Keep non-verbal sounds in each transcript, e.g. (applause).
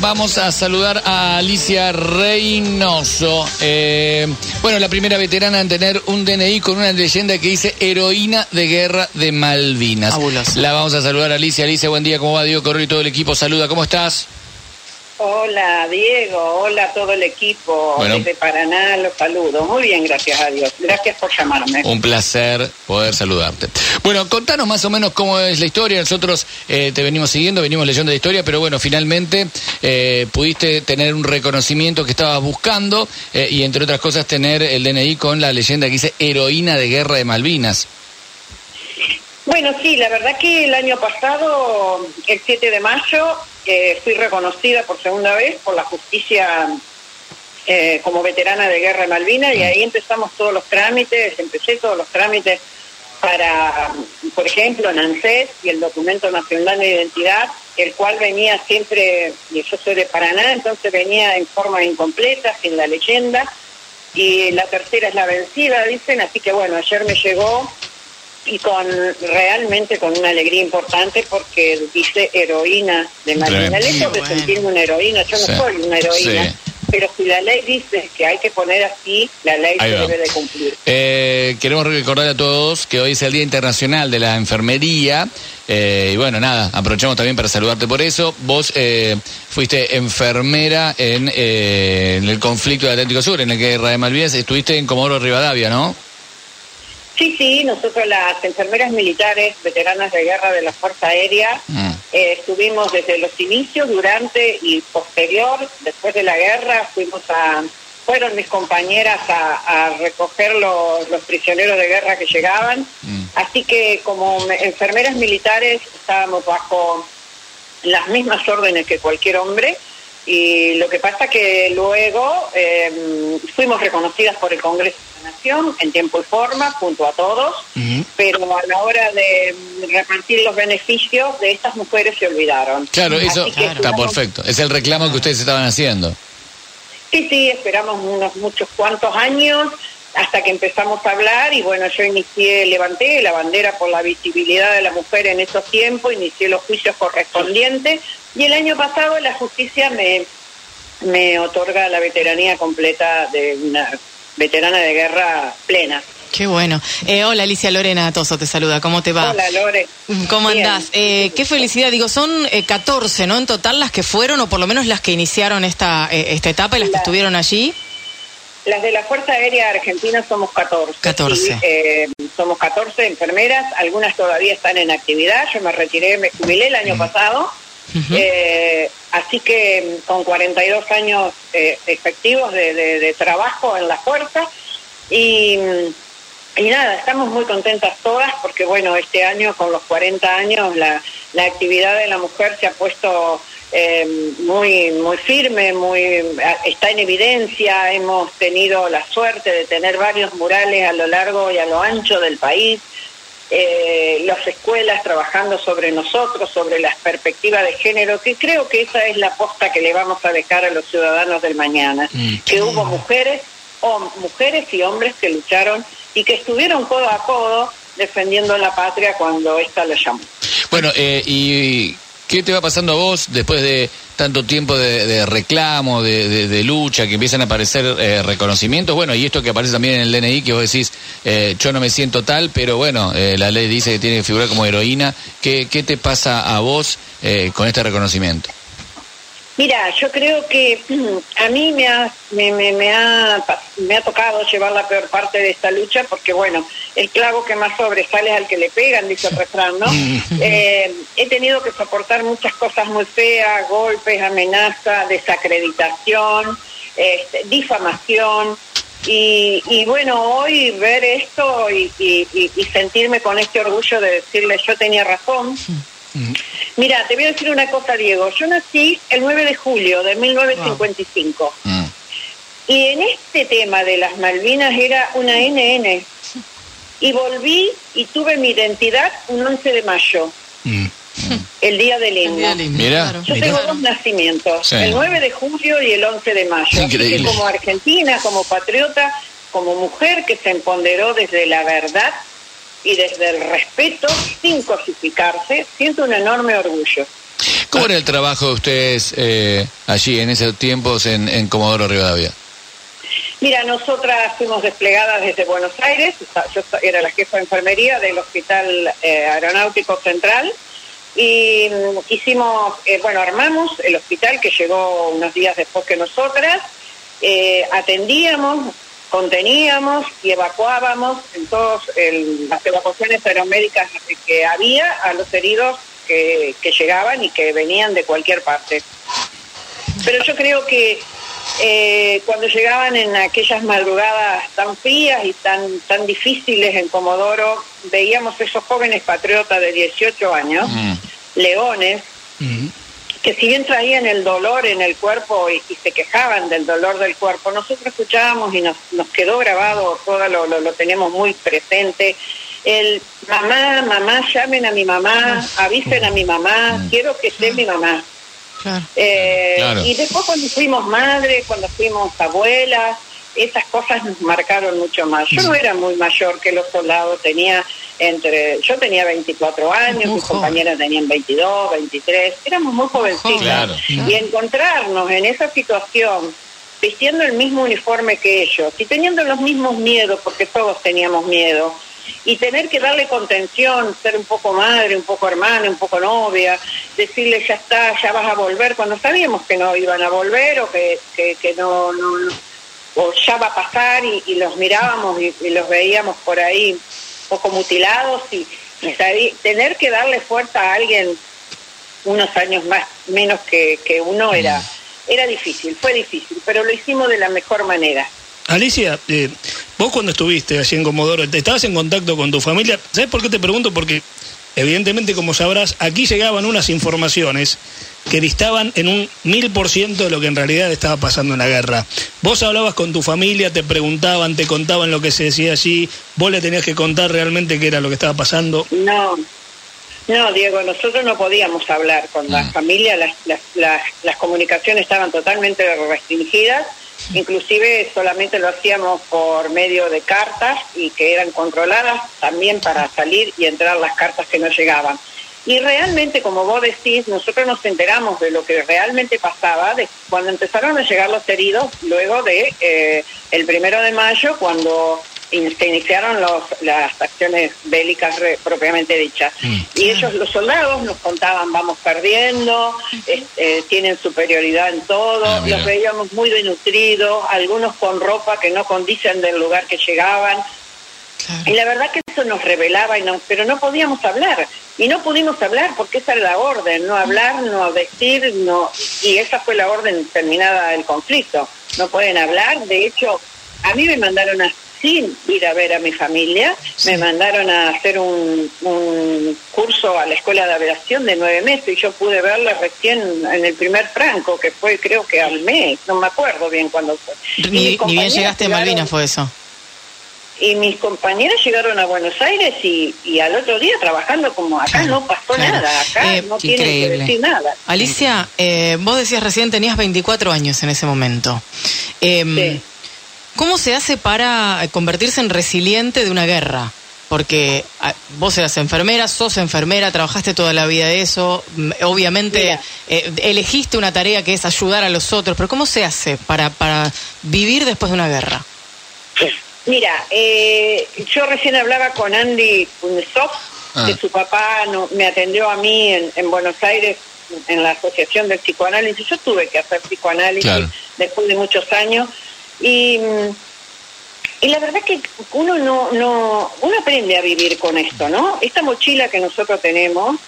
vamos a saludar a Alicia Reynoso. Eh, bueno, la primera veterana en tener un DNI con una leyenda que dice heroína de guerra de Malvinas. La vamos a saludar a Alicia. Alicia, buen día, ¿cómo va? Diego Correo y todo el equipo. Saluda, ¿cómo estás? Hola Diego, hola a todo el equipo Bueno. desde Paraná, los saludo. Muy bien, gracias a Dios. Gracias por llamarme. Un placer poder saludarte. Bueno, contanos más o menos cómo es la historia. Nosotros eh, te venimos siguiendo, venimos leyendo la historia, pero bueno, finalmente eh, pudiste tener un reconocimiento que estabas buscando eh, y entre otras cosas tener el DNI con la leyenda que dice heroína de guerra de Malvinas. Bueno, sí, la verdad que el año pasado, el 7 de mayo, fui reconocida por segunda vez por la justicia eh, como veterana de guerra de Malvinas y ahí empezamos todos los trámites, empecé todos los trámites para, por ejemplo, en y el documento nacional de identidad, el cual venía siempre, y yo soy de Paraná, entonces venía en forma incompleta, sin la leyenda, y la tercera es la vencida, dicen, así que bueno, ayer me llegó y con realmente con una alegría importante porque dice heroína de. Tremendo. Lejos de Bueno. sentirme una heroína, yo no Sí, soy una heroína, sí. pero si la ley dice que hay que poner así, la ley se debe de cumplir. Eh, queremos recordar a todos que hoy es el Día Internacional de la Enfermería. eh, y bueno, nada, aprovechamos también para saludarte por eso. Vos eh, fuiste enfermera en, eh, en el conflicto del Atlántico Sur, en el Guerra de Malvinas. Estuviste en Comodoro Rivadavia, ¿no? Sí, sí, nosotros las enfermeras militares, veteranas de guerra de la Fuerza Aérea, Mm. eh, estuvimos desde los inicios, durante y posterior, después de la guerra, fuimos a, fueron mis compañeras a, a recoger los, los prisioneros de guerra que llegaban. Mm. Así que como me- enfermeras militares estábamos bajo las mismas órdenes que cualquier hombre y lo que pasa que luego eh, fuimos reconocidas por el Congreso de la Nación en tiempo y forma junto a todos, pero a la hora de repartir los beneficios de estas mujeres se olvidaron. Claro, eso está perfecto. Es el reclamo que ustedes estaban haciendo. Sí, sí, esperamos unos muchos cuantos años hasta que empezamos a hablar y bueno, yo inicié, levanté la bandera por la visibilidad de la mujer en esos tiempos, inicié los juicios correspondientes y el año pasado la justicia me, me otorga la veteranía completa de una veterana de guerra plena. Qué bueno. Eh, hola Alicia Lorena Toso te saluda, ¿cómo te va? Hola Lore. ¿Cómo andás? Eh, qué felicidad, digo, son eh, 14, ¿no? En total las que fueron, o por lo menos las que iniciaron esta, eh, esta etapa y las que estuvieron allí. Las de la Fuerza Aérea Argentina somos 14. 14. Sí, eh, somos 14 enfermeras, algunas todavía están en actividad. Yo me retiré, me jubilé el año pasado. Eh, así que mm, con 42 años eh, efectivos de trabajo en la fuerza. Y, mm, y nada, estamos muy contentas todas porque, bueno, este año con los 40 años la, la actividad de la mujer se ha puesto eh, muy, muy firme, muy está en evidencia. Hemos tenido la suerte de tener varios murales a lo largo y a lo ancho del país eh, las escuelas trabajando sobre nosotros, sobre las perspectivas de género, que creo que esa es la posta que le vamos a dejar a los ciudadanos del mañana, Mm, que hubo mujeres, mujeres y hombres que lucharon y que estuvieron codo a codo defendiendo la patria cuando ésta lo llamó. Bueno, eh, ¿y qué te va pasando a vos después de tanto tiempo de, reclamo, de, lucha, que empiezan a aparecer eh, reconocimientos? Bueno, y esto que aparece también en el DNI, que vos decís, eh, yo no me siento tal, pero bueno, eh, la ley dice que tiene que figurar como heroína. ¿Qué, qué te pasa a vos con este reconocimiento? Mira, yo creo que (clears throat) a mí me ha, me, me- me ha, me ha tocado llevar la peor parte de esta lucha porque, bueno, el clavo que más sobresale es al que le pegan, dice el refrán, ¿no? (laughs) Eh, he tenido que soportar muchas cosas muy feas, golpes, amenazas, desacreditación, este, difamación. Y, y bueno, hoy ver esto y, y- sentirme con este orgullo de decirle yo tenía razón, Mira, te voy a decir una cosa, Diego. Yo nací el 9 de julio de 1955. Mm. Y en este tema de las Malvinas era una NN. Y volví y tuve mi identidad un 11 de mayo, Mm. el día del El himno. día del himno, Mira. Yo Mirá. tengo dos nacimientos, Sí. el 9 de julio y el 11 de mayo. Así que Increíble. como argentina, como patriota, como mujer que se empoderó desde la verdad y desde el respeto, sin cosificarse, siento un enorme orgullo. ¿Cómo era el trabajo de ustedes eh, allí en esos tiempos en, en Comodoro Rivadavia? Mira, nosotras fuimos desplegadas desde Buenos Aires, yo era la jefa de enfermería del Hospital eh, Aeronáutico Central y mm, hicimos, eh, bueno, armamos el hospital que llegó unos días después que nosotras, eh, atendíamos, conteníamos y evacuábamos en todas las evacuaciones aeromédicas que había a los heridos que, que llegaban y que venían de cualquier parte. Pero yo creo que eh, cuando llegaban en aquellas madrugadas tan frías y tan, tan difíciles en Comodoro, veíamos esos jóvenes patriotas de 18 años, mm. leones, mm. Que si bien traían el dolor en el cuerpo y, se quejaban del dolor del cuerpo, nosotros escuchábamos y nos, nos quedó grabado, todo lo, lo, tenemos muy presente, el mamá, mamá, llamen a mi mamá, avisen a mi mamá, mm. quiero que esté mi mamá. Eh, y después cuando fuimos madres, cuando fuimos abuelas, esas cosas nos marcaron mucho más. Yo no era muy mayor que los soldados, tenía entre, yo tenía 24 años, mis compañeras tenían 22, 23, éramos muy jovencitos. Y encontrarnos en esa situación, vistiendo el mismo uniforme que ellos y teniendo los mismos miedos, porque todos teníamos miedo, y tener que darle contención, ser un poco madre, un poco hermana, un poco novia, decirle ya está, ya vas a volver, cuando sabíamos que no iban a volver o que, que, no, no, o ya va a pasar y, los mirábamos y, los veíamos por ahí un poco mutilados y, tener que darle fuerza a alguien unos años más menos que, que uno era mm. era difícil, fue difícil, pero lo hicimos de la mejor manera. Alicia, eh, vos cuando estuviste allí en Comodoro, ¿estabas en contacto con tu familia? ¿Sabes por qué te pregunto? Porque evidentemente, como sabrás, aquí llegaban unas informaciones que distaban en un mil por ciento de lo que en realidad estaba pasando en la guerra. Vos hablabas con tu familia, te preguntaban, te contaban lo que se decía allí, vos le tenías que contar realmente qué era lo que estaba pasando. No, no, Diego, nosotros no podíamos hablar con la mm. familia, las, las, las comunicaciones estaban totalmente restringidas Inclusive solamente lo hacíamos por medio de cartas y que eran controladas también para salir y entrar las cartas que no llegaban. Y realmente, como vos decís, nosotros nos enteramos de lo que realmente pasaba de cuando empezaron a llegar los heridos, luego de eh, el primero de mayo, cuando se iniciaron los, las acciones bélicas propiamente dichas. Mm. Y ellos, los soldados, nos contaban, vamos perdiendo, este, tienen superioridad en todo, ah, los veíamos muy denutridos, algunos con ropa que no condicen del lugar que llegaban. Y la verdad que eso nos revelaba, y no, pero no podíamos hablar. Y no pudimos hablar porque esa era la orden, no hablar, no decir, no y esa fue la orden terminada del conflicto. No pueden hablar, de hecho, a mí me mandaron a sin ir a ver a mi familia. Me mandaron a hacer un, curso a la escuela de aviación de nueve meses y yo pude verla recién en el primer franco, que fue creo que al mes, no me acuerdo bien cuándo fue. Ni, bien llegaste a Malvinas fue eso. Y mis compañeras llegaron a Buenos Aires y, y al otro día trabajando como acá no pasó nada, acá eh, no tienen que decir nada. Alicia, eh, vos decías recién tenías 24 años en ese momento. Em, sí ¿Cómo se hace para convertirse en resiliente de una guerra? Porque ah, vos eras enfermera, sos enfermera, trabajaste toda la vida de eso, mm, obviamente eh, elegiste una tarea que es ayudar a los otros, pero ¿cómo se hace para, para vivir después de una guerra? Mira, eh, yo recién hablaba con Andy Kunesov, ah. que su papá no, me atendió a mí en, Buenos Aires en la Asociación del Psicoanálisis. Yo tuve que hacer psicoanálisis después de muchos años y, y la verdad que uno no, no, uno aprende a vivir con esto, ¿no? Esta mochila que nosotros tenemos,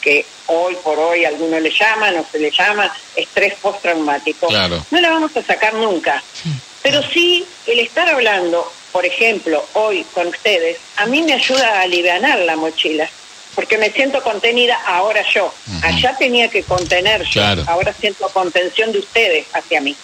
que, hoy por hoy algunos le llaman o se le llama estrés postraumático, no la vamos a sacar nunca. Pero sí, el estar hablando, por ejemplo, hoy con ustedes, a mí me ayuda a aliviar la mochila porque me siento contenida ahora yo. Allá tenía que contener yo, ahora siento contención de ustedes hacia mí.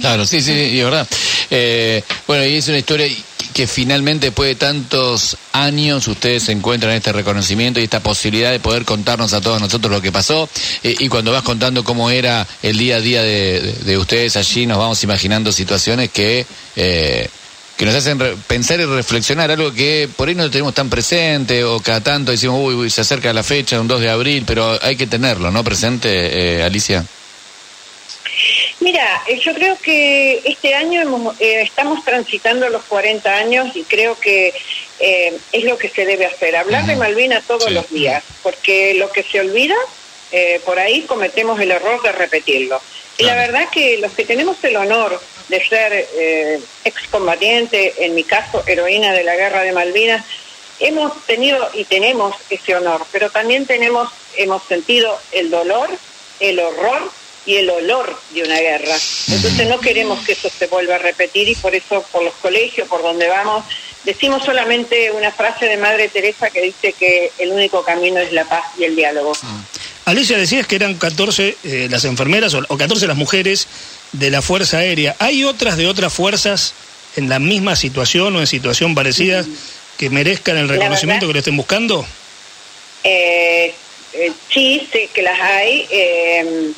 Claro, sí, sí, y verdad. Eh, bueno, y es una historia que finalmente después de tantos años ustedes encuentran este reconocimiento y esta posibilidad de poder contarnos a todos nosotros lo que pasó eh, y cuando vas contando cómo era el día a día de, ustedes allí nos vamos imaginando situaciones que eh, que nos hacen pensar y reflexionar algo que por ahí no tenemos tan presente o cada tanto decimos, uy, se acerca la fecha, un 2 de abril, pero hay que tenerlo, ¿no? Presente, eh, Alicia. Mira, eh, yo creo que este año eh, estamos transitando los 40 años y creo que es lo que se debe hacer, hablar de Malvinas todos los días, porque lo que se olvida, por ahí cometemos el error de repetirlo. Y la verdad que los que tenemos el honor de ser eh, excombatiente, en mi caso heroína de la guerra de Malvinas, hemos tenido y tenemos ese honor, pero también tenemos, hemos sentido el dolor, el horror y el olor de una guerra. Entonces no queremos que eso se vuelva a repetir y por eso por los colegios, por donde vamos, decimos solamente una frase de Madre Teresa que dice que el único camino es la paz y el diálogo. Ah. Alicia, decías que eran 14 eh, las enfermeras o, o 14 las mujeres de la Fuerza Aérea. ¿Hay otras de otras fuerzas en la misma situación o en situación parecida que merezcan el reconocimiento que lo estén buscando? Eh, eh, sí, sé que las hay, eh,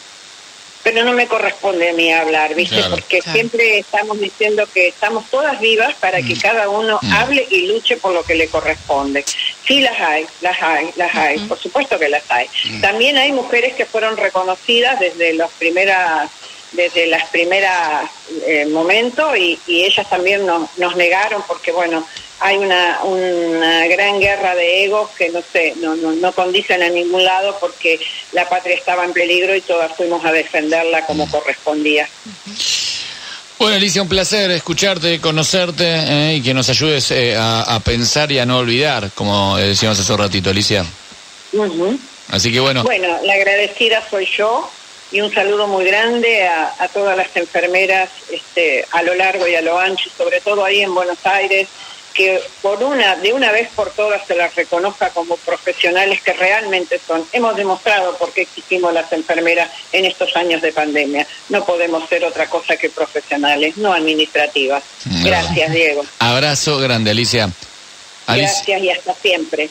pero no me corresponde a mí hablar, ¿viste? Porque siempre estamos diciendo que estamos todas vivas para que mm. cada uno mm. hable y luche por lo que le corresponde. Sí, las hay, las hay, las hay, por supuesto que las hay. Mm. También hay mujeres que fueron reconocidas desde las primeras desde las primeras eh, momentos y, ellas también nos, nos negaron porque bueno hay una, una gran guerra de egos que no sé no, no, no condicen a ningún lado porque la patria estaba en peligro y todas fuimos a defenderla como correspondía. Bueno, Alicia, un placer escucharte, conocerte eh, y que nos ayudes eh, a, pensar y a no olvidar, como decíamos hace un ratito, Alicia. Así que bueno. Bueno, la agradecida soy yo y un saludo muy grande a, todas las enfermeras este, a lo largo y a lo ancho, sobre todo ahí en Buenos Aires, que por una, de una vez por todas se las reconozca como profesionales que realmente son. Hemos demostrado por qué existimos las enfermeras en estos años de pandemia. No podemos ser otra cosa que profesionales, no administrativas. Gracias, Diego. Abrazo grande, Alicia. Gracias y hasta siempre.